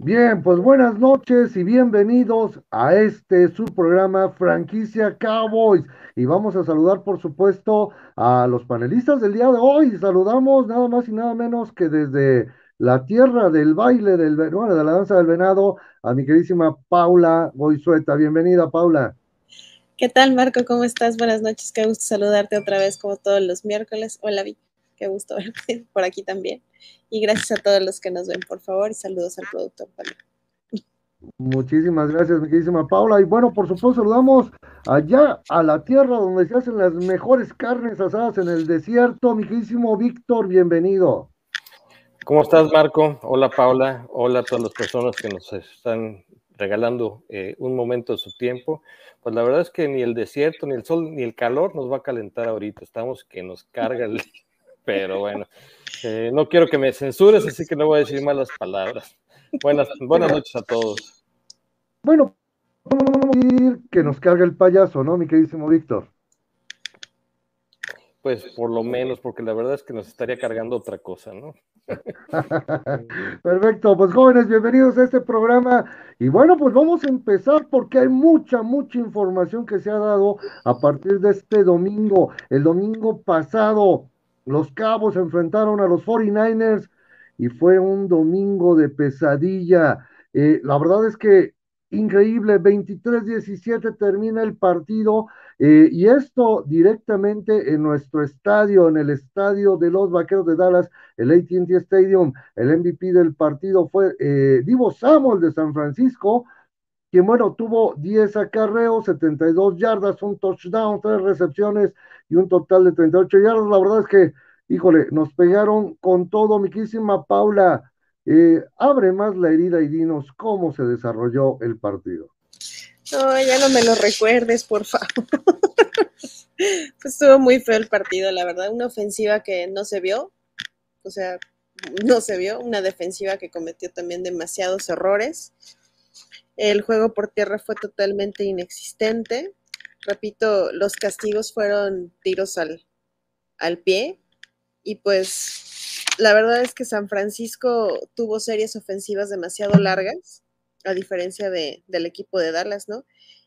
Bien, pues buenas noches y bienvenidos a este su programa Franquicia Cowboys. Y vamos a saludar, por supuesto, a los panelistas del día de hoy. Saludamos nada más y nada menos que desde la tierra del baile del, bueno, de la danza del venado a mi queridísima Paula Goizueta. Bienvenida, Paula. ¿Qué tal, Marco? ¿Cómo estás? Buenas noches. Qué gusto saludarte otra vez como todos los miércoles. Hola. Qué gusto verte por aquí también. Y gracias a todos los que nos ven, por favor, y saludos al productor también. Muchísimas gracias, mi queridísima Paula. Y bueno, por supuesto, saludamos allá a la tierra donde se hacen las mejores carnes asadas en el desierto. Mi queridísimo Víctor, bienvenido. ¿Cómo estás, Marco? Hola, Paula. Hola a todas las personas que nos están regalando eh, un momento de su tiempo. Pues la verdad es que ni el desierto, ni el sol, ni el calor nos va a calentar ahorita. Estamos que nos carga el... Pero bueno, eh, no quiero que me censures, así que no voy a decir malas palabras. Buenas, buenas noches a todos. Bueno, vamos a decir que nos carga el payaso, ¿no, mi queridísimo Víctor? Pues por lo menos, porque la verdad es que nos estaría cargando otra cosa, ¿no? Perfecto, pues jóvenes, bienvenidos a este programa. Y bueno, pues vamos a empezar porque hay mucha, mucha información que se ha dado a partir de este domingo. El domingo pasado, los Cabos enfrentaron a los 49ers y fue un domingo de pesadilla. Eh, la verdad es que increíble, 23-17 termina el partido. Eh, y esto directamente en nuestro estadio, en el estadio de los Vaqueros de Dallas, el ATT Stadium, el MVP del partido fue eh, Divo Samuel de San Francisco, quien bueno, tuvo 10 acarreos, 72 yardas, un touchdown, tres recepciones y un total de 38 yardas. La verdad es que, híjole, nos pegaron con todo, mi queridísima Paula. Eh, abre más la herida y dinos cómo se desarrolló el partido. No, ya no me lo recuerdes, por favor. pues estuvo muy feo el partido, la verdad. Una ofensiva que no se vio, o sea, no se vio. Una defensiva que cometió también demasiados errores. El juego por tierra fue totalmente inexistente. Repito, los castigos fueron tiros al, al pie. Y pues la verdad es que San Francisco tuvo series ofensivas demasiado largas a diferencia de, del equipo de Dallas, ¿no?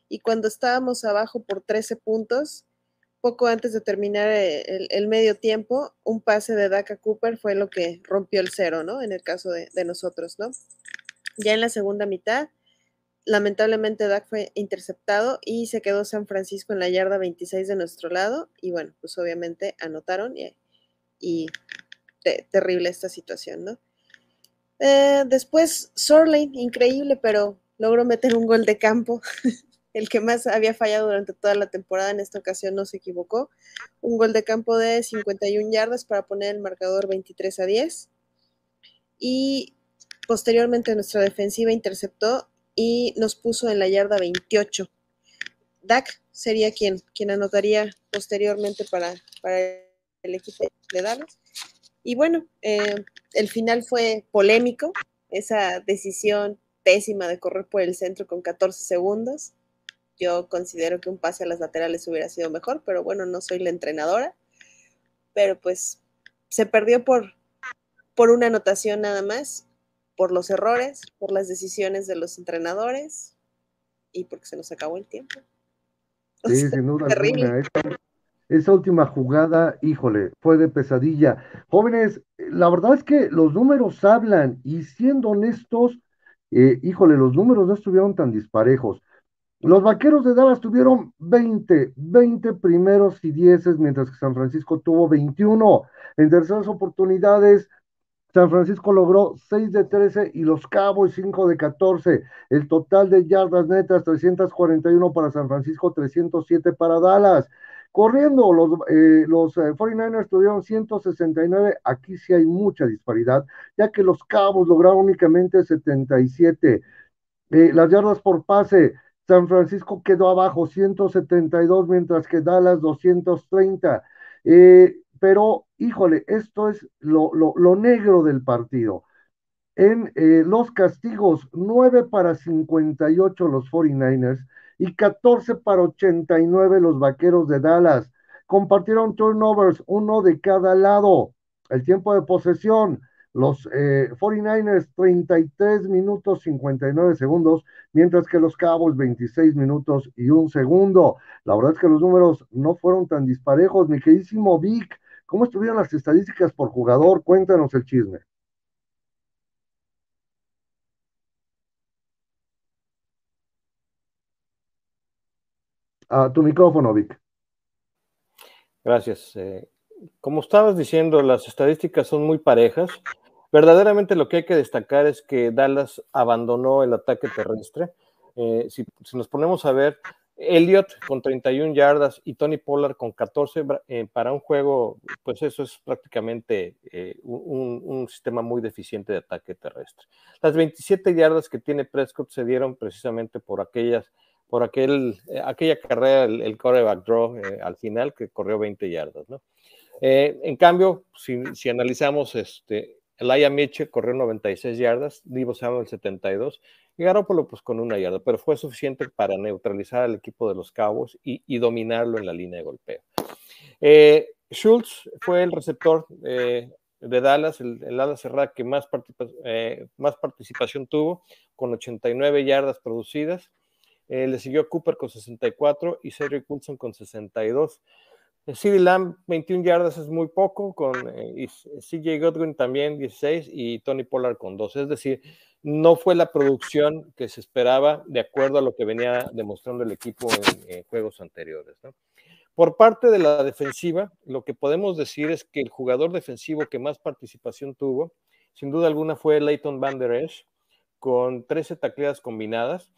Y cuando estábamos abajo por 13 puntos, poco antes de terminar el, el medio tiempo, un pase de Daka Cooper fue lo que rompió el cero, ¿no? En el caso de, de nosotros, ¿no? Ya en la segunda mitad, lamentablemente Dak fue interceptado y se quedó San Francisco en la yarda 26 de nuestro lado y bueno, pues obviamente anotaron y, y te, terrible esta situación, ¿no? Eh, después, Sorlane, increíble, pero logró meter un gol de campo. el que más había fallado durante toda la temporada, en esta ocasión no se equivocó. Un gol de campo de 51 yardas para poner el marcador 23 a 10. Y posteriormente nuestra defensiva interceptó y nos puso en la yarda 28. Dak sería quien, quien anotaría posteriormente para, para el equipo de Dallas. Y bueno, eh, el final fue polémico, esa decisión pésima de correr por el centro con 14 segundos. Yo considero que un pase a las laterales hubiera sido mejor, pero bueno, no soy la entrenadora. Pero pues se perdió por, por una anotación nada más, por los errores, por las decisiones de los entrenadores y porque se nos acabó el tiempo. O sí, sea, sin duda terrible. Esa, esa última jugada, híjole, fue de pesadilla. Jóvenes, la verdad es que los números hablan y siendo honestos, eh, híjole, los números no estuvieron tan disparejos. Los vaqueros de Dallas tuvieron 20, 20 primeros y dieces, mientras que San Francisco tuvo 21. En terceras oportunidades, San Francisco logró 6 de 13 y los Cowboys 5 de 14. El total de yardas netas, 341 para San Francisco, 307 para Dallas. Corriendo, los, eh, los eh, 49ers tuvieron 169. Aquí sí hay mucha disparidad, ya que los Cabos lograron únicamente 77. Eh, las yardas por pase, San Francisco quedó abajo 172, mientras que Dallas 230. Eh, pero, híjole, esto es lo, lo, negro del partido. En eh, los castigos, 9 para 58 los 49ers y 14 para 89 los vaqueros de Dallas. Compartieron turnovers, uno de cada lado. El tiempo de posesión, Los 49ers 33 minutos 59 segundos, mientras que los Cabos 26 minutos y un segundo. La verdad es que los números no fueron tan disparejos. Mi queridísimo Vic, ¿cómo estuvieron las estadísticas por jugador? Cuéntanos el chisme. A tu micrófono, Vic. Gracias. Eh, como estabas diciendo, las estadísticas son muy parejas. Verdaderamente lo que hay que destacar es que Dallas abandonó el ataque terrestre. Eh, si, nos ponemos a ver, Elliot con 31 yardas y Tony Pollard con 14 eh, para un juego, pues eso es prácticamente un, un, sistema muy deficiente de ataque terrestre. Las 27 yardas que tiene Prescott se dieron precisamente por aquellas por aquel, eh, aquella carrera, el, coreback draw eh, al final, que corrió 20 yardas, ¿no? Eh, en cambio, si, si, analizamos, este, Aya Mitchell corrió 96 yardas, Divo Samuel 72, y Garoppolo pues con una yarda, pero fue suficiente para neutralizar al equipo de los Cabos y, dominarlo en la línea de golpeo. Schultz fue el receptor de Dallas, el, el ala cerrada que más, más participación tuvo, con 89 yardas producidas, eh, le siguió Cooper con 64 y Cedric Wilson con 62. CD Lamb, 21 yardas es muy poco, con eh, CJ Godwin también 16 y Tony Pollard con 12. Es decir, no fue la producción que se esperaba de acuerdo a lo que venía demostrando el equipo en, juegos anteriores. Por parte de la defensiva, lo que podemos decir es que el jugador defensivo que más participación tuvo, sin duda alguna, fue Leighton Van Der Esch, con 13 tacleadas combinadas.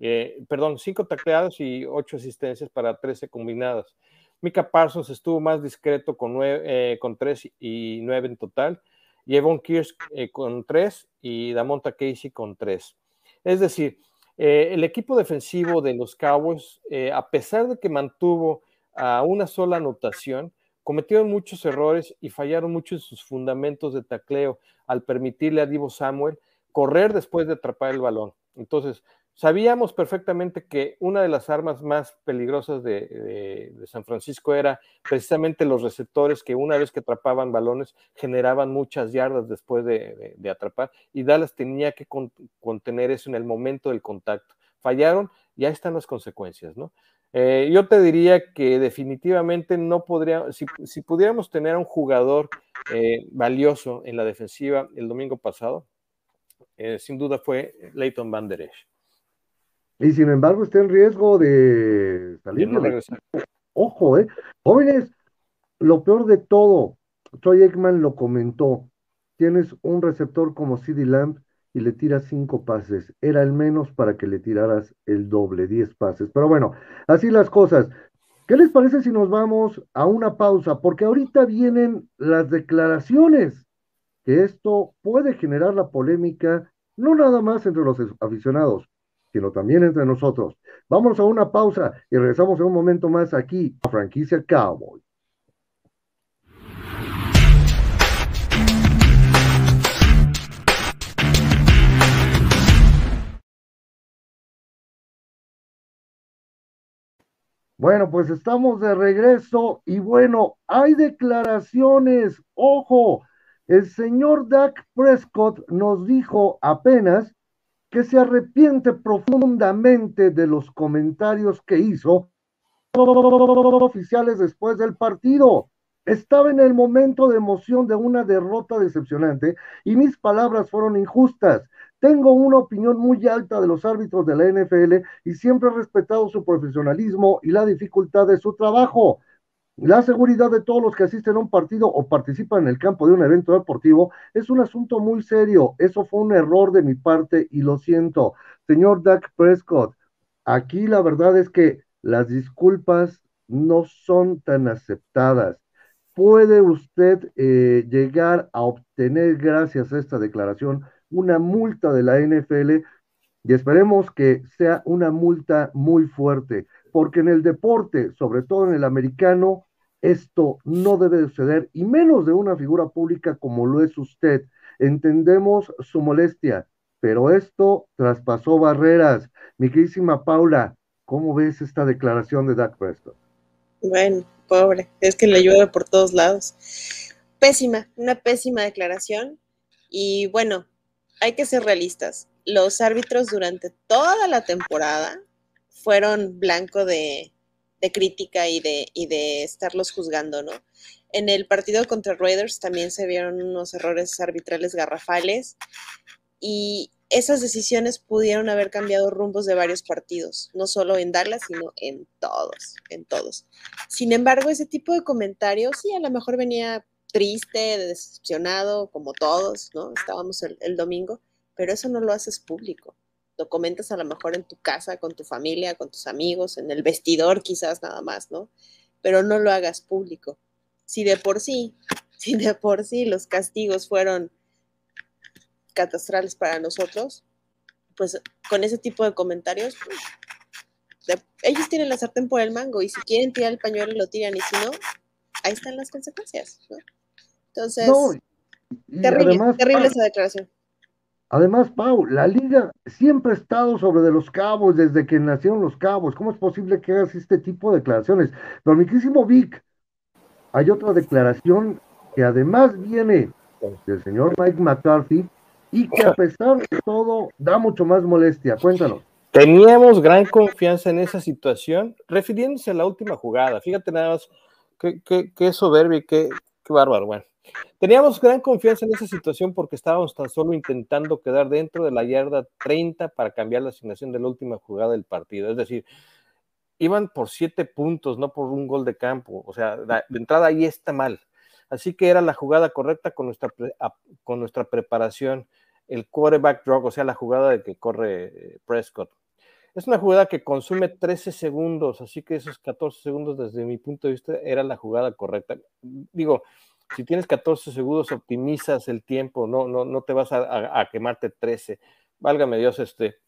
Eh, perdón, cinco tacleadas y ocho asistencias para 13 combinadas. Mika Parsons estuvo más discreto con, nueve, eh, con tres y nueve en total. Y Evan Kirsch eh, con tres y Damonta Casey con tres. Es decir, el equipo defensivo de los Cowboys, a pesar de que mantuvo a una sola anotación, cometieron muchos errores y fallaron mucho en sus fundamentos de tacleo al permitirle a Divo Samuel correr después de atrapar el balón. Entonces, Sabíamos perfectamente que una de las armas más peligrosas de, San Francisco era precisamente los receptores que una vez que atrapaban balones generaban muchas yardas después de, atrapar y Dallas tenía que contener eso en el momento del contacto. Fallaron y ahí están las consecuencias, ¿no? Eh, yo te diría que definitivamente no podría, si, pudiéramos tener a un jugador eh, valioso en la defensiva el domingo pasado, eh, sin duda fue Leighton Van Der Esch y sin embargo está en riesgo de salir. Ojo, ¿eh? Jóvenes, lo peor de todo, Troy Ekman lo comentó, tienes un receptor como CD Lamb y le tiras cinco pases, era el menos para que le tiraras el doble, diez pases. Pero bueno, así las cosas. ¿Qué les parece si nos vamos a una pausa? Porque ahorita vienen las declaraciones, que esto puede generar la polémica, no nada más entre los aficionados, sino también entre nosotros. Vamos a una pausa y regresamos en un momento más aquí a Franquicia Cowboy. Bueno, pues estamos de regreso y bueno, hay declaraciones. Ojo, el señor Dak Prescott nos dijo apenas que se arrepiente profundamente de los comentarios que hizo oficiales después del partido. Estaba en el momento de emoción de una derrota decepcionante y mis palabras fueron injustas. Tengo una opinión muy alta de los árbitros de la NFL y siempre he respetado su profesionalismo y la dificultad de su trabajo. La seguridad de todos los que asisten a un partido o participan en el campo de un evento deportivo es un asunto muy serio. Eso fue un error de mi parte y lo siento. Señor Dak Prescott, aquí la verdad es que las disculpas no son tan aceptadas. ¿Puede usted eh, llegar a obtener, gracias a esta declaración, una multa de la NFL? Y esperemos que sea una multa muy fuerte, porque en el deporte, sobre todo en el americano, esto no debe suceder, y menos de una figura pública como lo es usted. Entendemos su molestia, pero esto traspasó barreras. Mi querísima Paula, ¿cómo ves esta declaración de Dak Prescott? Bueno, pobre, es que le llueve por todos lados. Pésima, una pésima declaración. Y bueno, hay que ser realistas. Los árbitros durante toda la temporada fueron blanco de, crítica y de, y de estarlos juzgando, ¿no? En el partido contra Raiders también se vieron unos errores arbitrales garrafales y esas decisiones pudieron haber cambiado rumbos de varios partidos, no solo en Dallas, sino en todos, en todos. Sin embargo, ese tipo de comentarios, sí, a lo mejor venía triste, decepcionado, como todos, ¿no? Estábamos el domingo, pero eso no lo haces público. Lo comentas a lo mejor en tu casa, con tu familia, con tus amigos, en el vestidor quizás nada más, ¿no? Pero no lo hagas público. Si de por sí, si de por sí los castigos fueron catastrales para nosotros, pues con ese tipo de comentarios, pues, ellos tienen la sartén por el mango y si quieren tirar el pañuelo lo tiran y si no, ahí están las consecuencias. Entonces, terrible, terrible esa declaración. Además, Pau, la liga siempre ha estado sobre de los cabos desde que nacieron los cabos. ¿Cómo es posible que hagas este tipo de declaraciones? Pero, miquísimo Vic, hay otra declaración que además viene del señor Mike McCarthy, y que a pesar de todo da mucho más molestia. Cuéntanos. Teníamos gran confianza en esa situación, refiriéndose a la última jugada. Fíjate nada más, qué, qué, soberbio, qué, qué bárbaro. Bueno, teníamos gran confianza en esa situación porque estábamos tan solo intentando quedar dentro de la yarda 30 para cambiar la asignación de la última jugada del partido. Es decir, iban por siete puntos, no por un gol de campo. O sea, de entrada ahí está mal. Así que era la jugada correcta con nuestra, con nuestra preparación, el quarterback drop, o sea, la jugada de que corre eh, Prescott. Es una jugada que consume 13 segundos, así que esos 14 segundos desde mi punto de vista era la jugada correcta. Digo, si tienes 14 segundos, optimizas el tiempo, no, no, no te vas a, quemarte 13. Válgame Dios, este.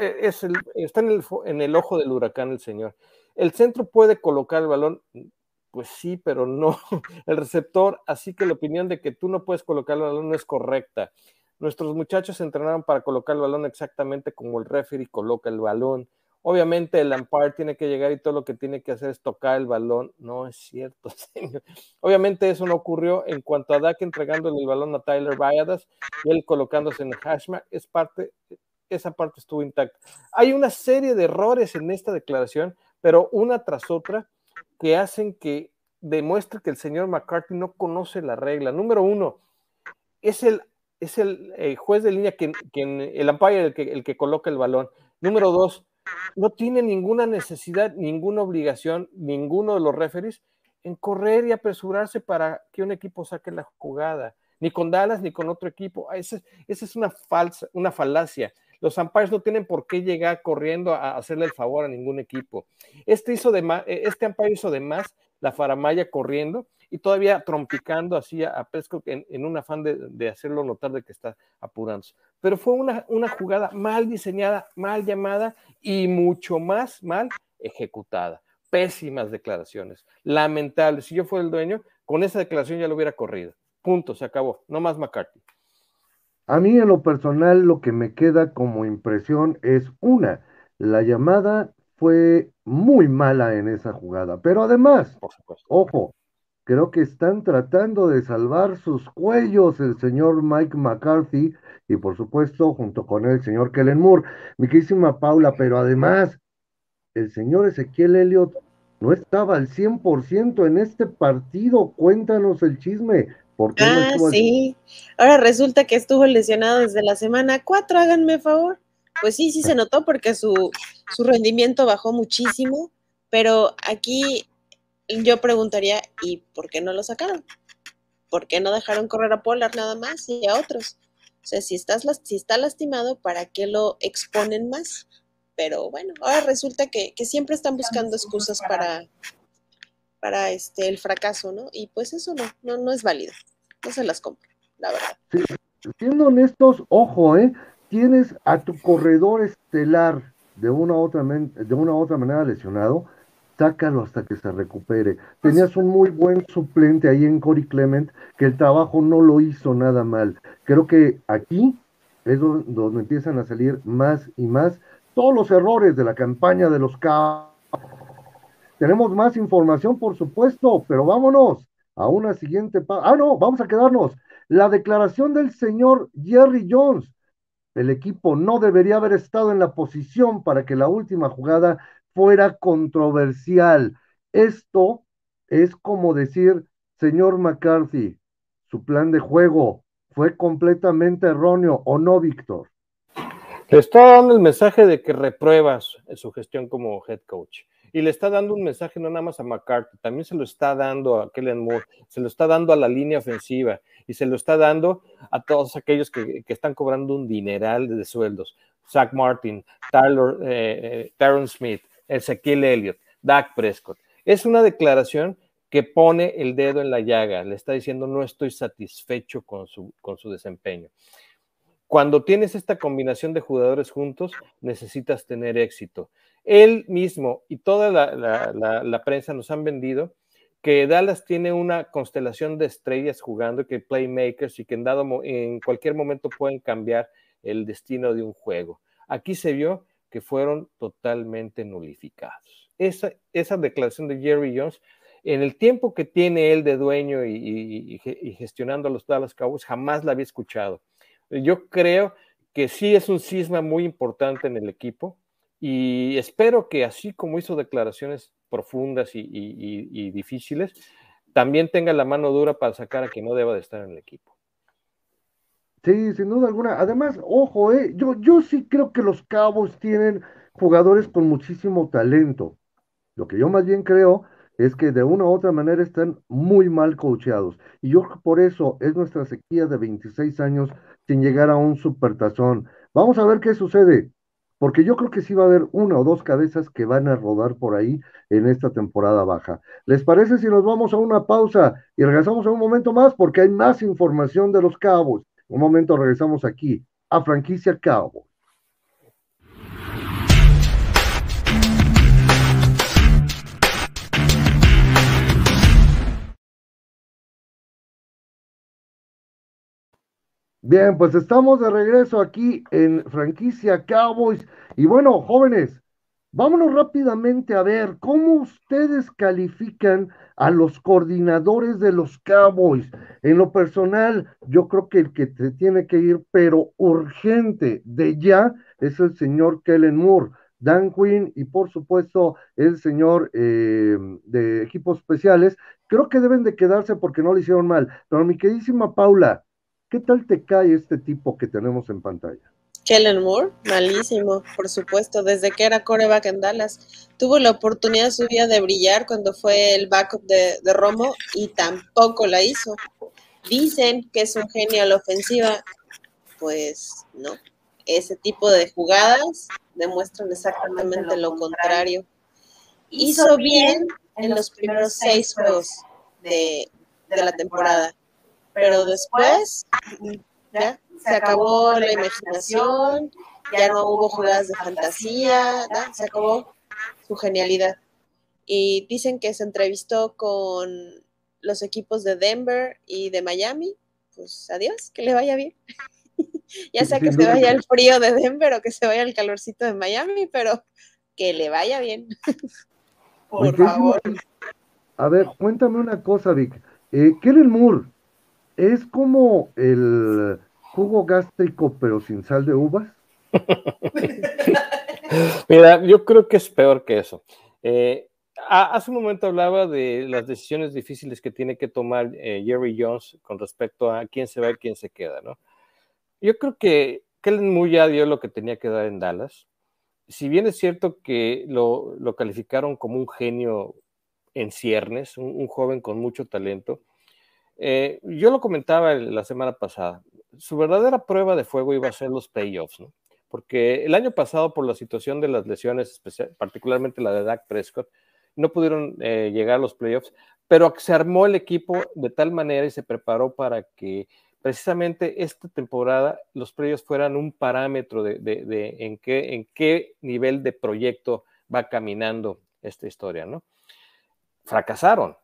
E, es está en el, en el ojo del huracán el señor. El centro puede colocar el balón, pues sí, pero no el receptor, así que la opinión de que tú no puedes colocar el balón no es correcta. Nuestros muchachos entrenaron para colocar el balón exactamente como el referee coloca el balón. Obviamente el umpire tiene que llegar y todo lo que tiene que hacer es tocar el balón. No es cierto, señor. Obviamente eso no ocurrió en cuanto a Dak entregándole el balón a Tyler Valladas y él colocándose en el hashmark. Es parte, esa parte estuvo intacta. Hay una serie de errores en esta declaración, pero una tras otra que hacen que demuestre que el señor McCarthy no conoce la regla. Número uno, es el, es el eh, juez de línea quien, el umpire el que, el que coloca el balón. Número dos, no tiene ninguna necesidad, ninguna obligación, ninguno de los referees en correr y apresurarse para que un equipo saque la jugada, ni con Dallas ni con otro equipo. Esa, esa es una falsa, una falacia. Los umpires no tienen por qué llegar corriendo a hacerle el favor a ningún equipo. Este, hizo de más, e, este umpire hizo de más la faramaya corriendo y todavía trompicando así a, Prescott en, un afán de, hacerlo notar de que está apurándose. Pero fue una, una jugada mal diseñada, mal llamada y mucho más mal ejecutada. Pésimas declaraciones, lamentables. Si yo fuera el dueño, con esa declaración ya lo hubiera corrido. Punto, se acabó. No más McCarthy. A mí en lo personal lo que me queda como impresión es una, la llamada fue muy mala en esa jugada, pero además, ojo, creo que están tratando de salvar sus cuellos el señor Mike McCarthy y por supuesto junto con él el señor Kellen Moore, mi querísima Paula, pero además el señor Ezequiel Elliott no estaba al 100% en este partido, cuéntanos el chisme, ah, sí. Ahora resulta que estuvo lesionado desde la semana 4, háganme favor. Pues sí, sí se notó porque su, su rendimiento bajó muchísimo, pero aquí yo preguntaría, ¿y por qué no lo sacaron? ¿Por qué no dejaron correr a Polar nada más y a otros? O sea, si, estás, si está lastimado, ¿para qué lo exponen más? Pero bueno, ahora resulta que, que siempre están buscando excusas para, para este, el fracaso, ¿no? Y pues eso no, no, no es válido. No se las compro, la verdad. siendo honestos, ojo, ¿eh? Tienes a tu corredor estelar de una, otra de una otra manera lesionado, sácalo hasta que se recupere. Tenías un muy buen suplente ahí en Cory Clement, que el trabajo no lo hizo nada mal. Creo que aquí es donde, empiezan a salir más y más todos los errores de la campaña de los Cavs tenemos más información, por supuesto, pero vámonos a una siguiente. Ah, no, vamos a quedarnos la declaración del señor Jerry Jones. El equipo no debería haber estado en la posición para que la última jugada fuera controversial. Esto es como decir, señor McCarthy, su plan de juego fue completamente erróneo, ¿o no, Víctor? Le está dando el mensaje de que repruebas su gestión como head coach. Y le está dando un mensaje no nada más a McCarthy, también se lo está dando a Kellen Moore, se lo está dando a la línea ofensiva y se lo está dando a todos aquellos que, están cobrando un dineral de sueldos. Zach Martin, Tyler, eh, eh Smith, Ezequiel Elliott, Dak Prescott. Es una declaración que pone el dedo en la llaga, le está diciendo no estoy satisfecho con su, con su desempeño. Cuando tienes esta combinación de jugadores juntos, necesitas tener éxito. Él mismo y toda la, prensa nos han vendido que Dallas tiene una constelación de estrellas jugando, que playmakers y que en, dado, en cualquier momento pueden cambiar el destino de un juego. Aquí se vio que fueron totalmente nulificados. Esa, esa declaración de Jerry Jones, en el tiempo que tiene él de dueño y, gestionando a los Dallas Cowboys, jamás la había escuchado. Yo creo que sí es un cisma muy importante en el equipo y espero que así como hizo declaraciones profundas y, difíciles, también tenga la mano dura para sacar a quien no deba de estar en el equipo. Sí, sin duda alguna. Además, ojo, eh, yo, yo sí creo que los Cabos tienen jugadores con muchísimo talento. Lo que yo más bien creo es que de una u otra manera están muy mal coacheados. Y yo por eso es nuestra sequía de 26 años sin llegar a un supertazón. Vamos a ver qué sucede, porque yo creo que sí va a haber una o dos cabezas que van a rodar por ahí en esta temporada baja. ¿Les parece si nos vamos a una pausa y regresamos un momento más? Porque hay más información de los Cabos. Un momento regresamos aquí a Franquicia Cowboy. Bien, pues estamos de regreso aquí en franquicia Cowboys. Y bueno, jóvenes, vámonos rápidamente a ver cómo ustedes califican a los coordinadores de los Cowboys. En lo personal, yo creo que el que se tiene que ir, pero urgente de ya, es el señor Kellen Moore. Dan Quinn y por supuesto el señor eh, de equipos especiales, creo que deben de quedarse porque no lo hicieron mal. Pero mi queridísima Paula, ¿Qué tal te cae este tipo que tenemos en pantalla? Kellen Moore, malísimo, por supuesto, desde que era coreback en Dallas. Tuvo la oportunidad su vida de brillar cuando fue el backup de, Romo y tampoco la hizo. Dicen que es un genio a la ofensiva, pues no. Ese tipo de jugadas demuestran exactamente lo contrario. Hizo bien en los primeros seis juegos de la temporada pero después ya se acabó la imaginación, ya no hubo jugadas de fantasía, se acabó su genialidad. Y dicen que se entrevistó con los equipos de Denver y de Miami. Pues adiós, que le vaya bien. ya sea que se vaya el frío de Denver o que se vaya el calorcito de Miami, pero que le vaya bien. Por favor. A ver, cuéntame una cosa, Vic. Eh, Kellen Moore, es como el jugo gástrico pero sin sal de uvas. Mira, yo creo que es peor que eso. Eh, hace un momento hablaba de las decisiones difíciles que tiene que tomar eh, Jerry Jones con respecto a quién se va y quién se queda, ¿no? Yo creo que Kellen Moore ya dio lo que tenía que dar en Dallas. Si bien es cierto que lo, calificaron como un genio en ciernes, un joven con mucho talento, eh, yo lo comentaba la semana pasada, su verdadera prueba de fuego iba a ser los playoffs, ¿no? Porque el año pasado, por la situación de las lesiones, particularmente la de Dak Prescott, no pudieron eh, llegar a los playoffs, pero se armó el equipo de tal manera y se preparó para que precisamente esta temporada los playoffs fueran un parámetro de, en qué nivel de proyecto va caminando esta historia, ¿no? Fracasaron,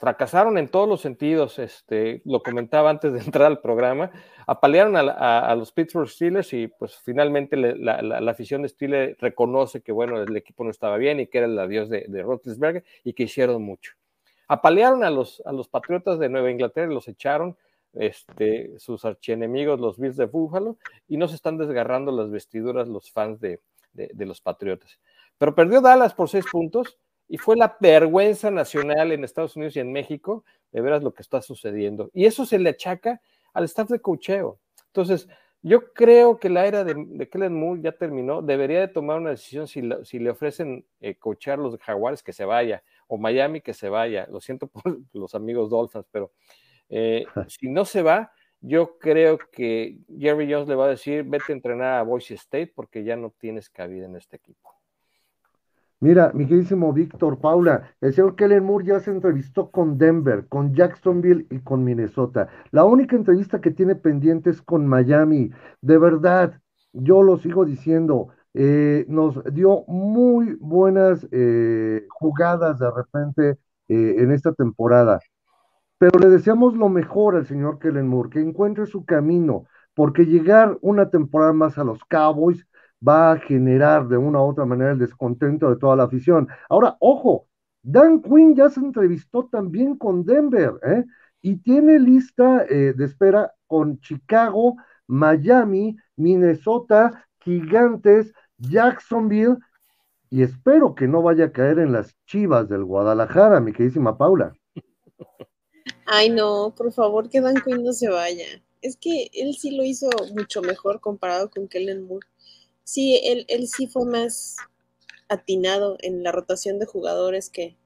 fracasaron en todos los sentidos, este, lo comentaba antes de entrar al programa, apalearon a, los Pittsburgh Steelers y pues finalmente la, afición de Steelers reconoce que bueno, el equipo no estaba bien y que era el adiós de, de y que hicieron mucho. Apalearon a los, a los Patriotas de Nueva Inglaterra y los echaron este, sus archienemigos, los Bills de Búfalo, y no se están desgarrando las vestiduras los fans de, de, los Patriotas. Pero perdió Dallas por seis puntos y fue la vergüenza nacional en Estados Unidos y en México de veras lo que está sucediendo. Y eso se le achaca al staff de cocheo. Entonces, yo creo que la era de, de, Kellen Moore ya terminó. Debería de tomar una decisión si, si le ofrecen eh, coachar los Jaguares que se vaya o Miami que se vaya. Lo siento por los amigos Dolphins, pero eh, si no se va, yo creo que Jerry Jones le va a decir, vete a entrenar a Boise State porque ya no tienes cabida en este equipo. Mira, mi queridísimo Víctor Paula, el señor Kellen Moore ya se entrevistó con Denver, con Jacksonville y con Minnesota. La única entrevista que tiene pendiente es con Miami. De verdad, yo lo sigo diciendo, eh, nos dio muy buenas eh, jugadas de repente eh, en esta temporada. Pero le deseamos lo mejor al señor Kellen Moore, que encuentre su camino, porque llegar una temporada más a los Cowboys va a generar de una u otra manera el descontento de toda la afición. Ahora, ojo, Dan Quinn ya se entrevistó también con Denver, ¿eh? Y tiene lista eh, de espera con Chicago, Miami, Minnesota, Gigantes, Jacksonville, y espero que no vaya a caer en las chivas del Guadalajara, mi queridísima Paula. Ay, no, por favor, que Dan Quinn no se vaya. Es que él sí lo hizo mucho mejor comparado con Kellen Moore sí, él, él sí fue más atinado en la rotación de jugadores que,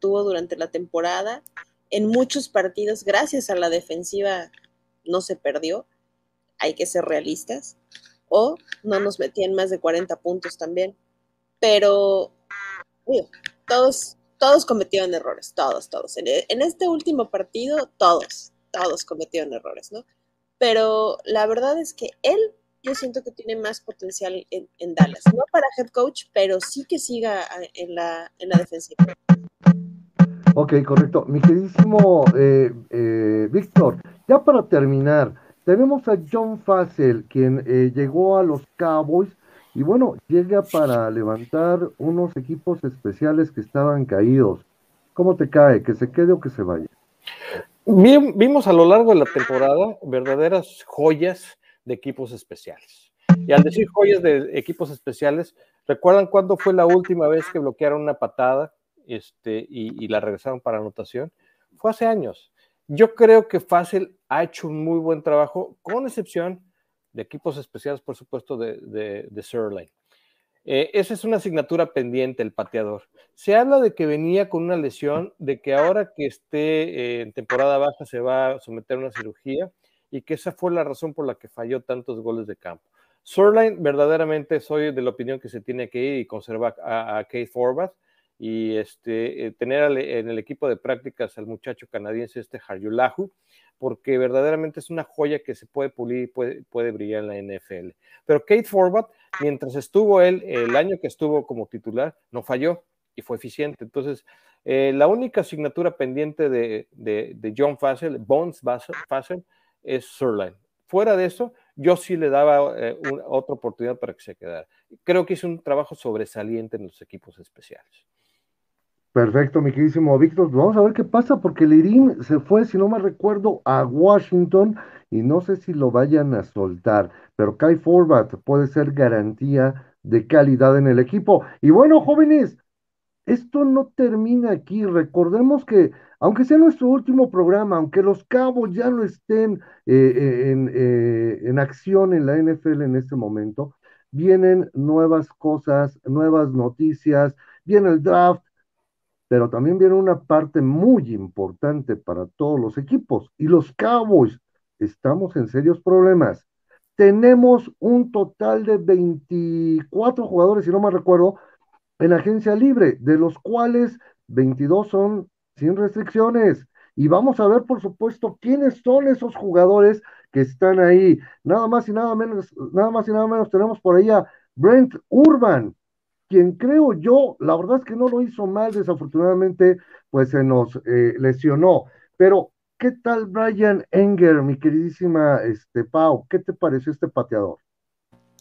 tuvo durante la temporada. En muchos partidos, gracias a la defensiva, no se perdió. Hay que ser realistas. O no nos metían más de 40 puntos también. Pero todos, todos cometieron errores, todos, todos. En, en, este último partido, todos, todos cometieron errores, ¿no? Pero la verdad es que él yo siento que tiene más potencial en, Dallas. No para head coach, pero sí que siga en la, en la defensiva. Ok, correcto. Mi queridísimo eh, eh, Víctor, ya para terminar, tenemos a John Fassel, quien eh, llegó a los Cowboys y bueno, llega para levantar unos equipos especiales que estaban caídos. ¿Cómo te cae? ¿Que se quede o que se vaya? Vimos a lo largo de la temporada verdaderas joyas de equipos especiales. Y al decir joyas de equipos especiales, ¿recuerdan cuándo fue la última vez que bloquearon una patada este, y, la regresaron para anotación? Fue hace años. Yo creo que Fácil ha hecho un muy buen trabajo, con excepción de equipos especiales, por supuesto, de, de, de eh, esa es una asignatura pendiente, el pateador. Se habla de que venía con una lesión, de que ahora que esté en temporada baja se va a someter a una cirugía y que esa fue la razón por la que falló tantos goles de campo. Surline, verdaderamente soy de la opinión que se tiene que ir y conservar a, a Kate Forbath y este, eh, tener en el equipo de prácticas al muchacho canadiense este Harjulahu, porque verdaderamente es una joya que se puede pulir y puede, puede brillar en la NFL. Pero Kate Forbath, mientras estuvo él, el año que estuvo como titular, no falló y fue eficiente. Entonces, eh, la única asignatura pendiente de, de, John Fassel, Bones Fassel, es Surline. Fuera de eso, yo sí le daba eh, otra oportunidad para que se quedara. Creo que hizo un trabajo sobresaliente en los equipos especiales. Perfecto, mi queridísimo Víctor. Vamos a ver qué pasa, porque Lirín se fue, si no me recuerdo, a Washington y no sé si lo vayan a soltar, pero Kai Forbat puede ser garantía de calidad en el equipo. Y bueno, jóvenes, esto no termina aquí. Recordemos que aunque sea nuestro último programa, aunque los cabos ya no estén eh, eh, eh, en, acción en la NFL en este momento, vienen nuevas cosas, nuevas noticias, viene el draft, pero también viene una parte muy importante para todos los equipos. Y los Cowboys estamos en serios problemas. Tenemos un total de 24 jugadores, si no me recuerdo, en agencia libre, de los cuales 22 son sin restricciones. Y vamos a ver, por supuesto, quiénes son esos jugadores que están ahí. Nada más y nada menos, nada más y nada menos tenemos por ahí Brent Urban, quien creo yo, la verdad es que no lo hizo mal, desafortunadamente, pues se nos eh, lesionó. Pero, ¿qué tal Brian Enger, mi queridísima este, Pau? ¿Qué te pareció este pateador?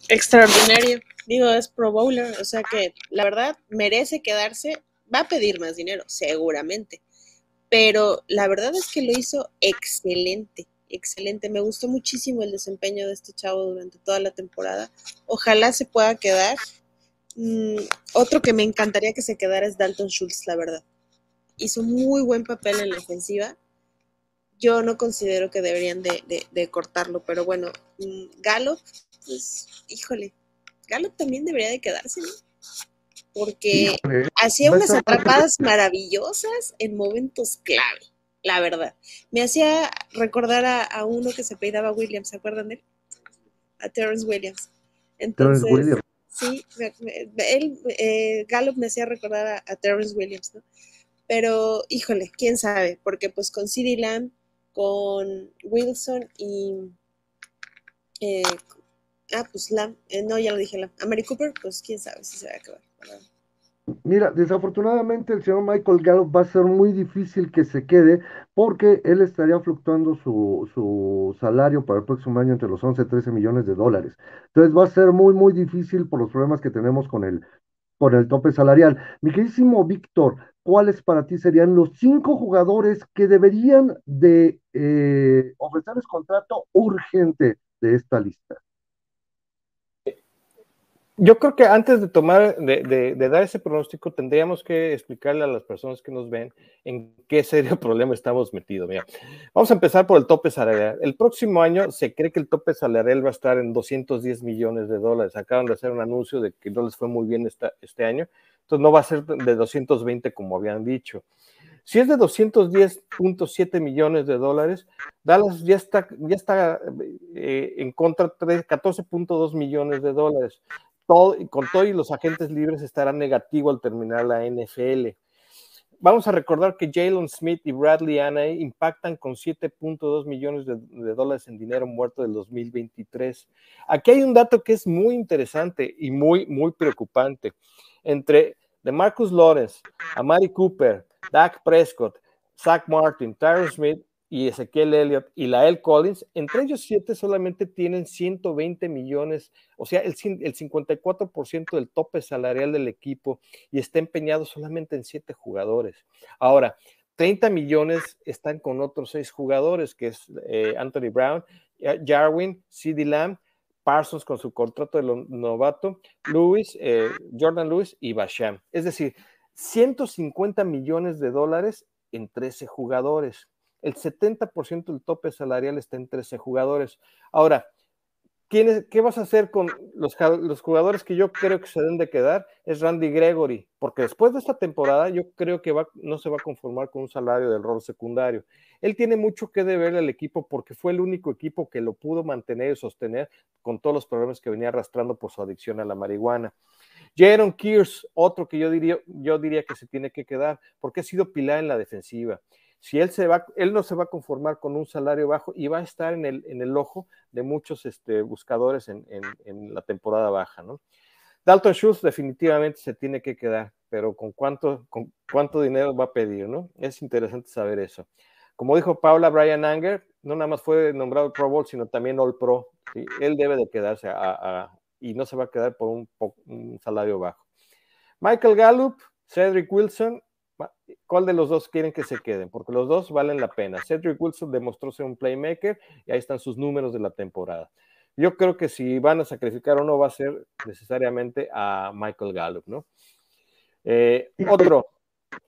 Extraordinario. Digo, es pro bowler, o sea que la verdad merece quedarse. Va a pedir más dinero, seguramente pero la verdad es que lo hizo excelente, excelente. Me gustó muchísimo el desempeño de este chavo durante toda la temporada. Ojalá se pueda quedar. Mm, otro que me encantaría que se quedara es Dalton Schultz, la verdad. Hizo muy buen papel en la ofensiva. Yo no considero que deberían de, cortarlo, pero bueno, mm, Galo, pues, híjole, Galo también debería de quedarse, ¿no? Porque hacía unas atrapadas maravillosas en momentos clave la verdad. Me hacía recordar a, uno que se peidaba Williams, ¿se acuerdan de él? A Terrence Williams. Entonces, Williams. sí, él, eh, Gallup me hacía recordar a, Terrence Williams, ¿no? Pero, híjole, quién sabe, porque pues con CD Lamb, con Wilson y... Eh, ah, pues Lamb, eh, no, ya lo dije Lamb. A Mary Cooper, pues quién sabe si se va a acabar. Mira, desafortunadamente el señor Michael Gallup va a ser muy difícil que se quede porque él estaría fluctuando su, su salario para el próximo año entre los 11 y 13 millones de dólares. Entonces va a ser muy, muy difícil por los problemas que tenemos con el, con el tope salarial. Mi queridísimo Víctor, ¿cuáles para ti serían los cinco jugadores que deberían de eh, ofrecerles contrato urgente de esta lista? Yo creo que antes de tomar, de, dar ese pronóstico, tendríamos que explicarle a las personas que nos ven en qué serio problema estamos metidos. Mira, vamos a empezar por el tope salarial. El próximo año se cree que el tope salarial va a estar en 210 millones de dólares. Acaban de hacer un anuncio de que no les fue muy bien este año, entonces no va a ser de 220 como habían dicho. Si es de 210.7 millones de dólares, Dallas ya está, ya está eh, en contra de 14.2 millones de dólares con todo y los agentes libres estarán negativo al terminar la NFL. Vamos a recordar que Jalen Smith y Bradley Anay impactan con 7.2 millones de, dólares en dinero muerto del 2023. Aquí hay un dato que es muy interesante y muy, muy preocupante. Entre de Marcus Lawrence, Amari Cooper, Dak Prescott, Zach Martin, Tyron Smith y Ezequiel Elliott y Lael Collins, entre ellos siete solamente tienen 120 millones, o sea, el, el 54% del tope salarial del equipo y está empeñado solamente en siete jugadores. Ahora, 30 millones están con otros seis jugadores, que es eh, Anthony Brown, Jarwin, CeeDee Lamb, Parsons con su contrato de novato, Lewis, eh, Jordan Lewis y Basham. Es decir, 150 millones de dólares en 13 jugadores el 70% del tope salarial está en 13 jugadores. Ahora, ¿qué vas a hacer con los, jugadores que yo creo que se deben de quedar? Es Randy Gregory, porque después de esta temporada yo creo que no se va a conformar con un salario del rol secundario. Él tiene mucho que deber al equipo porque fue el único equipo que lo pudo mantener y sostener con todos los problemas que venía arrastrando por su adicción a la marihuana. Jaron Kears, otro que yo diría, yo diría que se tiene que quedar, porque ha sido pilar en la defensiva si él se va, él no se va a conformar con un salario bajo y va a estar en el, en el ojo de muchos este, buscadores en, la temporada baja, ¿no? Dalton Schultz definitivamente se tiene que quedar, pero con cuánto, con cuánto dinero va a pedir, ¿no? Es interesante saber eso. Como dijo Paula, Brian Anger no nada más fue nombrado Pro Bowl, sino también All Pro. Él debe de quedarse y no se va a quedar por un, un salario bajo. Michael Gallup, Cedric Wilson ¿Cuál de los dos quieren que se queden? Porque los dos valen la pena. Cedric Wilson demostró ser un playmaker y ahí están sus números de la temporada. Yo creo que si van a sacrificar o no va a ser necesariamente a Michael Gallup, ¿no? Eh, otro,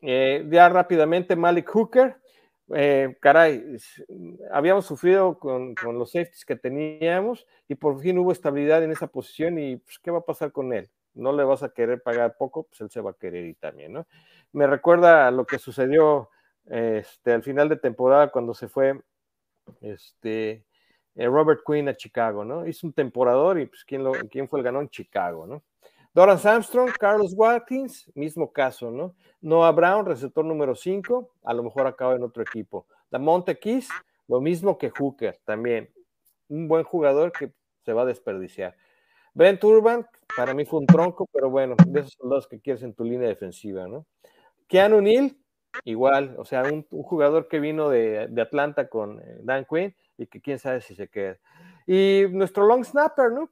eh, ya rápidamente, Malik Hooker. Eh, caray, habíamos sufrido con, los safeties que teníamos y por fin hubo estabilidad en esa posición y pues, ¿qué va a pasar con él? No le vas a querer pagar poco, pues él se va a querer ir también, ¿no? me recuerda a lo que sucedió este, al final de temporada cuando se fue este, eh, Robert Quinn a Chicago, ¿no? Hizo un temporador y pues ¿quién, lo, quién fue el ganón? Chicago, ¿no? Doran Armstrong, Carlos Watkins, mismo caso, ¿no? Noah Brown, receptor número 5, a lo mejor acaba en otro equipo. Monte Keys, lo mismo que Hooker, también. Un buen jugador que se va a desperdiciar. Brent Urban, para mí fue un tronco, pero bueno, de esos soldados que quieres en tu línea defensiva, ¿no? Keanu Neal, igual, o sea, un, jugador que vino de, Atlanta con eh, Dan Quinn y que quién sabe si se queda. Y nuestro long snapper, ¿no?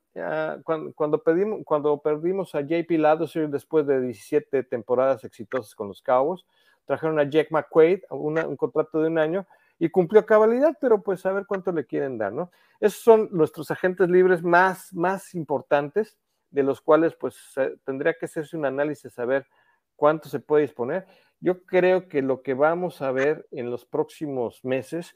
cuando, cuando, pedimos, cuando perdimos a JP Ladosir después de 17 temporadas exitosas con los Cowboys, trajeron a Jack McQuaid, un contrato de un año, y cumplió cabalidad, pero pues a ver cuánto le quieren dar, ¿no? Esos son nuestros agentes libres más, más importantes, de los cuales pues tendría que hacerse un análisis a ver cuánto se puede disponer. Yo creo que lo que vamos a ver en los próximos meses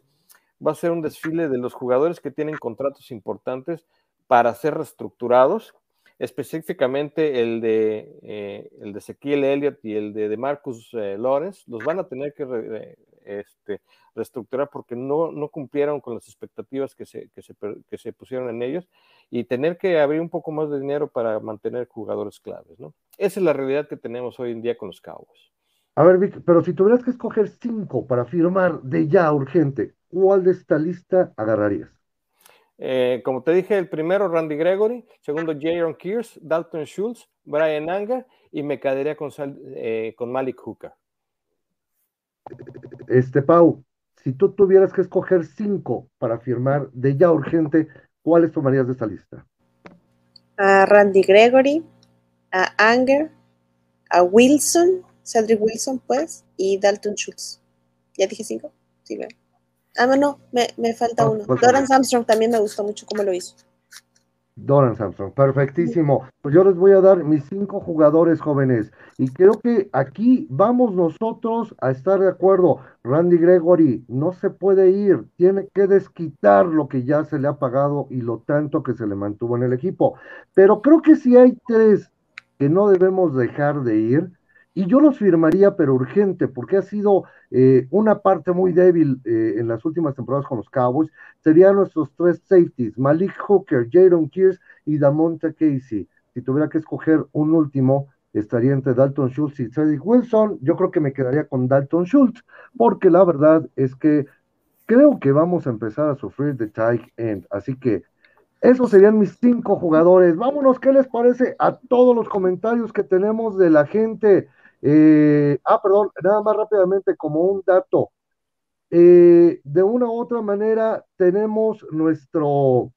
va a ser un desfile de los jugadores que tienen contratos importantes para ser reestructurados, específicamente el de, eh, el de Ezequiel Elliott y el de, Marcus eh, Lawrence, los van a tener que eh, este, reestructurar porque no, no cumplieron con las expectativas que se, que, se, que se pusieron en ellos y tener que abrir un poco más de dinero para mantener jugadores claves, ¿no? Esa es la realidad que tenemos hoy en día con los Cowboys. A ver, Vic, pero si tuvieras que escoger cinco para firmar de ya urgente, ¿cuál de esta lista agarrarías? Eh, como te dije, el primero Randy Gregory, segundo Jaron Kears, Dalton Schultz, Brian Anger y me quedaría con, eh, con Malik Hooker. Este, Pau, si tú tuvieras que escoger cinco para firmar de ya urgente, ¿cuáles tomarías de esta lista? A Randy Gregory, a Anger, a Wilson, Cedric Wilson, pues, y Dalton Schultz. ¿Ya dije cinco? Sí, ¿verdad? Ah, no, me, me falta uno. Pues, Doran Armstrong también me gustó mucho cómo lo hizo. Doran Samson, perfectísimo. Pues yo les voy a dar mis cinco jugadores jóvenes y creo que aquí vamos nosotros a estar de acuerdo. Randy Gregory no se puede ir, tiene que desquitar lo que ya se le ha pagado y lo tanto que se le mantuvo en el equipo. Pero creo que si hay tres que no debemos dejar de ir, y yo los firmaría, pero urgente, porque ha sido eh, una parte muy débil eh, en las últimas temporadas con los Cowboys. Serían nuestros tres safeties, Malik Hooker, Jaron Kears y Damonta Casey. Si tuviera que escoger un último, estaría entre Dalton Schultz y Cedric Wilson. Yo creo que me quedaría con Dalton Schultz, porque la verdad es que creo que vamos a empezar a sufrir de tight end. Así que esos serían mis cinco jugadores. Vámonos, ¿qué les parece a todos los comentarios que tenemos de la gente? Eh, ah, perdón, nada más rápidamente como un dato. Eh, de una u otra manera tenemos nuestro,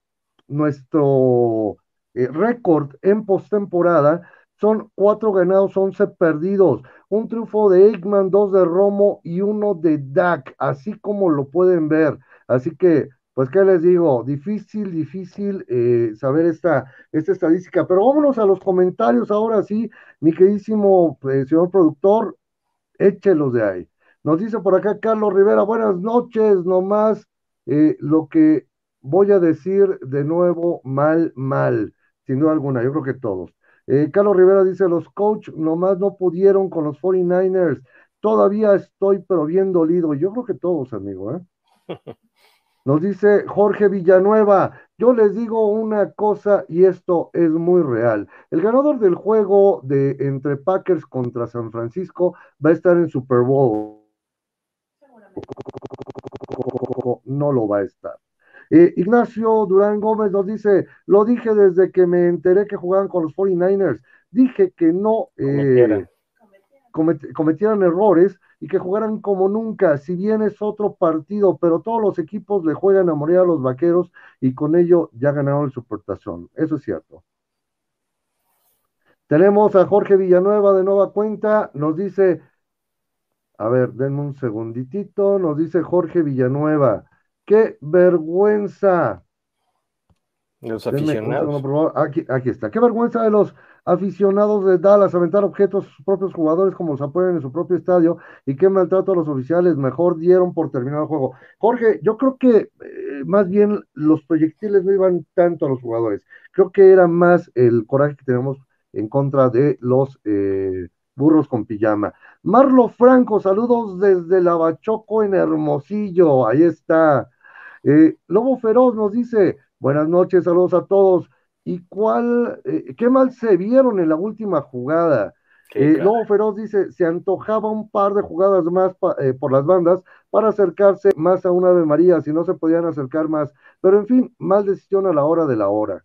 nuestro eh, récord en postemporada. Son cuatro ganados, once perdidos. Un triunfo de Eggman, dos de Romo y uno de Dak, así como lo pueden ver. Así que pues, ¿qué les digo? Difícil, difícil eh, saber esta, esta estadística. Pero vámonos a los comentarios ahora sí, mi queridísimo eh, señor productor, échelos de ahí. Nos dice por acá Carlos Rivera, buenas noches, nomás eh, lo que voy a decir de nuevo, mal, mal, sin duda alguna, yo creo que todos. Carlos Rivera dice, los coach nomás no pudieron con los 49ers, todavía estoy pero bien dolido, yo creo que todos, amigo, ¿eh? Nos dice Jorge Villanueva, yo les digo una cosa y esto es muy real. El ganador del juego de entre Packers contra San Francisco va a estar en Super Bowl. No lo va a estar. Eh, Ignacio Durán Gómez nos dice, lo dije desde que me enteré que jugaban con los 49ers. Dije que no eh, cometieran errores y que jugaran como nunca, si bien es otro partido, pero todos los equipos le juegan a morir a los vaqueros y con ello ya ganaron el Supertazón. Eso es cierto. Tenemos a Jorge Villanueva de nueva cuenta, nos dice, a ver, denme un segunditito, nos dice Jorge Villanueva, qué vergüenza. Los aficionados. Aquí, aquí está, qué vergüenza de los aficionados de Dallas aventar objetos a sus propios jugadores como los apoyan en su propio estadio y qué maltrato a los oficiales, mejor dieron por terminado el juego. Jorge, yo creo que eh, más bien los proyectiles no iban tanto a los jugadores, creo que era más el coraje que tenemos en contra de los eh, burros con pijama. Marlo Franco, saludos desde Lavachoco en Hermosillo, ahí está. Eh, Lobo Feroz nos dice, buenas noches, saludos a todos y cuál, eh, qué mal se vieron en la última jugada. Eh, Lobo Feroz dice, se antojaba un par de jugadas más eh, por las bandas para acercarse más a una de María, si no se podían acercar más. Pero en fin, mal decisión a la hora de la hora.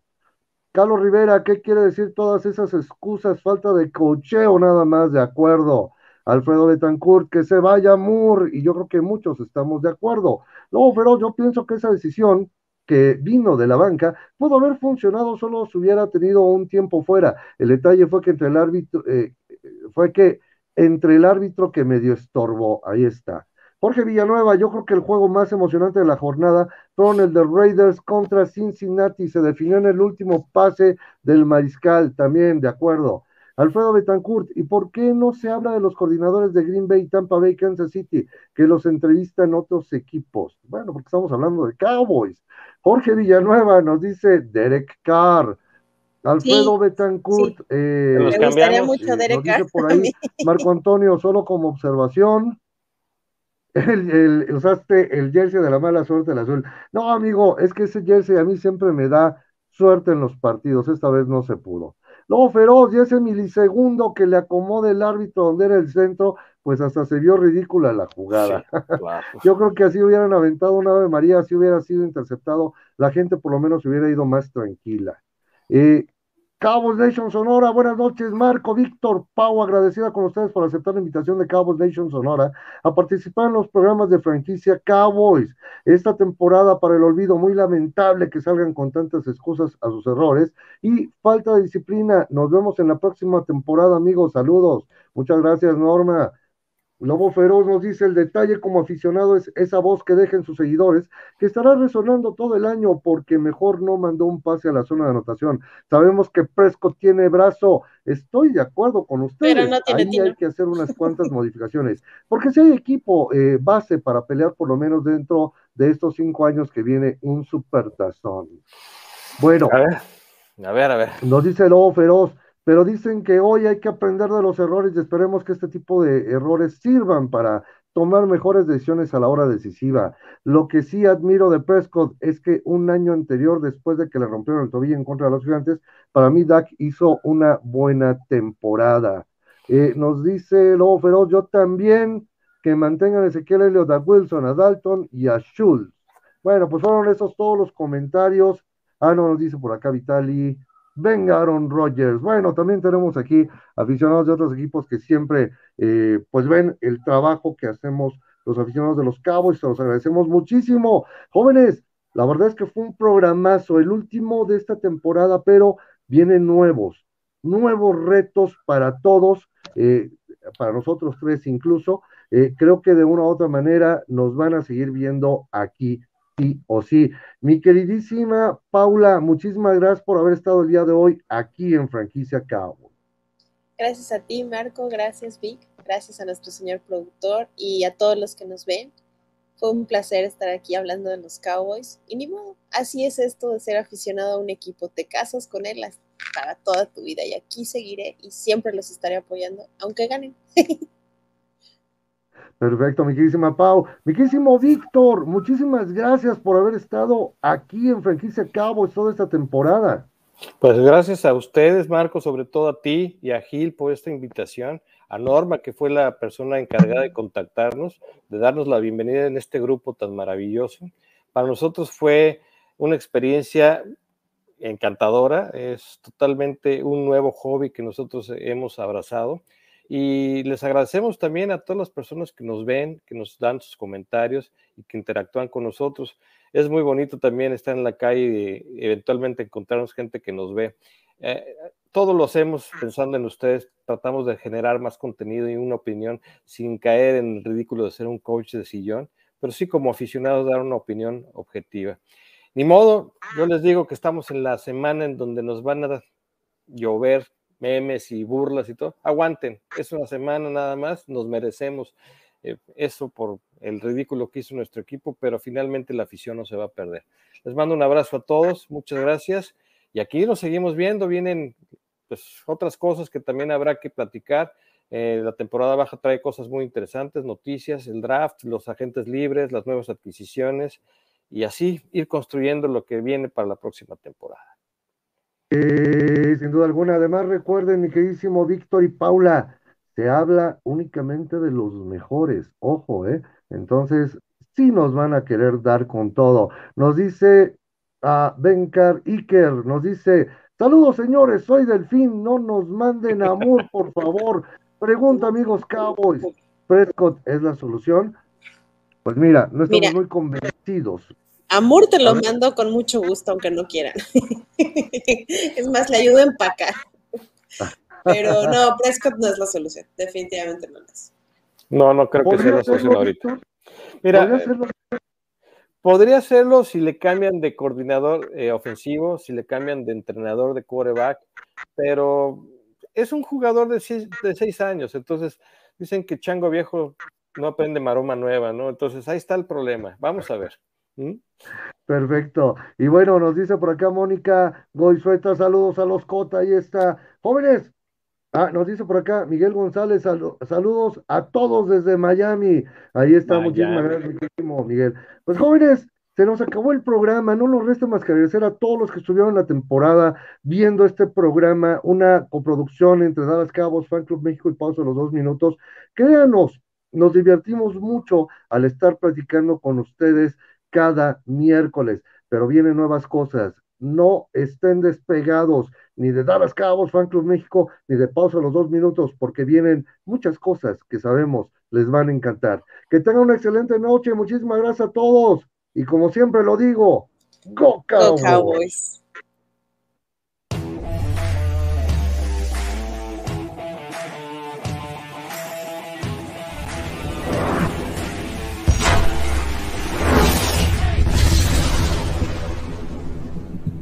Carlos Rivera, ¿qué quiere decir todas esas excusas? Falta de cocheo nada más, de acuerdo. Alfredo Betancourt, que se vaya Moore, y yo creo que muchos estamos de acuerdo. Lobo Feroz, yo pienso que esa decisión que vino de la banca, pudo haber funcionado solo si hubiera tenido un tiempo fuera. El detalle fue que entre el árbitro, eh, fue que entre el árbitro que medio estorbó, ahí está. Jorge Villanueva, yo creo que el juego más emocionante de la jornada fueron el de Raiders contra Cincinnati. Se definió en el último pase del mariscal, también, de acuerdo. Alfredo Betancourt, ¿y por qué no se habla de los coordinadores de Green Bay, Tampa Bay, Kansas City, que los entrevistan otros equipos? Bueno, porque estamos hablando de Cowboys. Jorge Villanueva nos dice Derek Carr. Alfredo Betancourt, eh, nos dice por ahí, Marco Antonio, solo como observación, el, el, usaste el jersey de la mala suerte, el azul. No, amigo, es que ese jersey a mí siempre me da suerte en los partidos, esta vez no se pudo. Luego Feroz, y ese milisegundo que le acomode el árbitro donde era el centro, pues hasta se vio ridícula la jugada. Yo creo que así hubieran aventado una Ave María, si hubiera sido interceptado, la gente por lo menos hubiera ido más tranquila. Eh, Cabos Nation Sonora, buenas noches, Marco, Víctor, Pau, agradecida con ustedes por aceptar la invitación de Cabos Nation Sonora a participar en los programas de franquicia Cowboys. Esta temporada para el olvido, muy lamentable que salgan con tantas excusas a sus errores y falta de disciplina. Nos vemos en la próxima temporada, amigos. Saludos. Muchas gracias, Norma. Lobo Feroz nos dice el detalle como aficionado es esa voz que dejen sus seguidores, que estará resonando todo el año porque mejor no mandó un pase a la zona de anotación. Sabemos que Prescott tiene brazo, estoy de acuerdo con ustedes. Pero no tiene Ahí hay que hacer unas cuantas modificaciones, porque si hay equipo eh, base para pelear por lo menos dentro de estos cinco años que viene un supertazón. Bueno. A ver, a ver, a ver. Nos dice Lobo Feroz, pero dicen que hoy hay que aprender de los errores y esperemos que este tipo de errores sirvan para tomar mejores decisiones a la hora decisiva. Lo que sí admiro de Prescott es que un año anterior, después de que le rompieron el tobillo en contra de los gigantes, para mí Dak hizo una buena temporada. Eh, nos dice Lobo Feroz, yo también que mantengan a Ezequiel Elliott, a Wilson, a Dalton y a Schultz. Bueno, pues fueron esos todos los comentarios. Ah, no, nos dice por acá Vitali. Venga Aaron Rodgers. Bueno, también tenemos aquí aficionados de otros equipos que siempre eh, pues ven el trabajo que hacemos los aficionados de los Cabos y se los agradecemos muchísimo. Jóvenes, la verdad es que fue un programazo, el último de esta temporada, pero vienen nuevos, nuevos retos para todos, eh, para nosotros tres incluso. Eh, creo que de una u otra manera nos van a seguir viendo aquí sí o sí. Mi queridísima Paula, muchísimas gracias por haber estado el día de hoy aquí en Franquicia Cabo. Gracias a ti, Marco, gracias, Vic, gracias a nuestro señor productor y a todos los que nos ven. Fue un placer estar aquí hablando de los Cowboys. Y ni modo, así es esto de ser aficionado a un equipo. Te casas con él para toda tu vida y aquí seguiré y siempre los estaré apoyando, aunque ganen. Perfecto, mi queridísima Pau. Mi Víctor, muchísimas gracias por haber estado aquí en Franquicia Cowboys toda esta temporada. Pues gracias a ustedes, Marco, sobre todo a ti y a Gil por esta invitación, a Norma, que fue la persona encargada de contactarnos, de darnos la bienvenida en este grupo tan maravilloso. Para nosotros fue una experiencia encantadora, es totalmente un nuevo hobby que nosotros hemos abrazado y les agradecemos también a todas las personas que nos ven, que nos dan sus comentarios y que interactúan con nosotros. Es muy bonito también estar en la calle y eventualmente encontrarnos gente que nos ve. Eh, todo lo hacemos pensando en ustedes, tratamos de generar más contenido y una opinión sin caer en el ridículo de ser un coach de sillón, pero sí como aficionados dar una opinión objetiva. Ni modo, yo les digo que estamos en la semana en donde nos van a llover memes y burlas y todo, aguanten, es una semana nada más, nos merecemos eh, eso por el ridículo que hizo nuestro equipo, pero finalmente la afición no se va a perder. Les mando un abrazo a todos, muchas gracias y aquí nos seguimos viendo, vienen pues otras cosas que también habrá que platicar. Eh, la temporada baja trae cosas muy interesantes, noticias, el draft, los agentes libres, las nuevas adquisiciones y así ir construyendo lo que viene para la próxima temporada. Eh, sin duda alguna. Además, recuerden, mi queridísimo Víctor y Paula, se habla únicamente de los mejores. Ojo, ¿eh? Entonces, sí nos van a querer dar con todo. Nos dice a ah, Bencar Iker, nos dice, saludos señores, soy Delfín, no nos manden amor, por favor. Pregunta, amigos Cowboys, ¿Prescott es la solución? Pues mira, no estamos muy convencidos. Amor te lo mando con mucho gusto, aunque no quieran. es más, le ayudo a empacar. Pero no, Prescott no es la solución, definitivamente no es. No, no creo que sea la solución ahorita. Mira, podría hacerlo si le cambian de coordinador eh, ofensivo, si le cambian de entrenador de quarterback, pero es un jugador de seis, de seis años, entonces dicen que Chango Viejo no aprende maroma nueva, ¿no? Entonces ahí está el problema. Vamos a ver. Perfecto. Y bueno, nos dice por acá Mónica Goizueta, saludos a los Cota, ahí está. Jóvenes, ah, nos dice por acá Miguel González, saludos a todos desde Miami. Ahí está, muchísimas gracias, Miguel. Pues jóvenes, se nos acabó el programa, no nos resta más que agradecer a todos los que estuvieron la temporada viendo este programa, una coproducción entre Dallas Cabos, Fan Club México y Pausa los dos minutos. Créanos, nos divertimos mucho al estar platicando con ustedes cada miércoles, pero vienen nuevas cosas. No estén despegados ni de Dallas Cabos, Fan Club México, ni de Pausa los dos minutos, porque vienen muchas cosas que sabemos les van a encantar. Que tengan una excelente noche. Muchísimas gracias a todos. Y como siempre lo digo, Go Cowboys.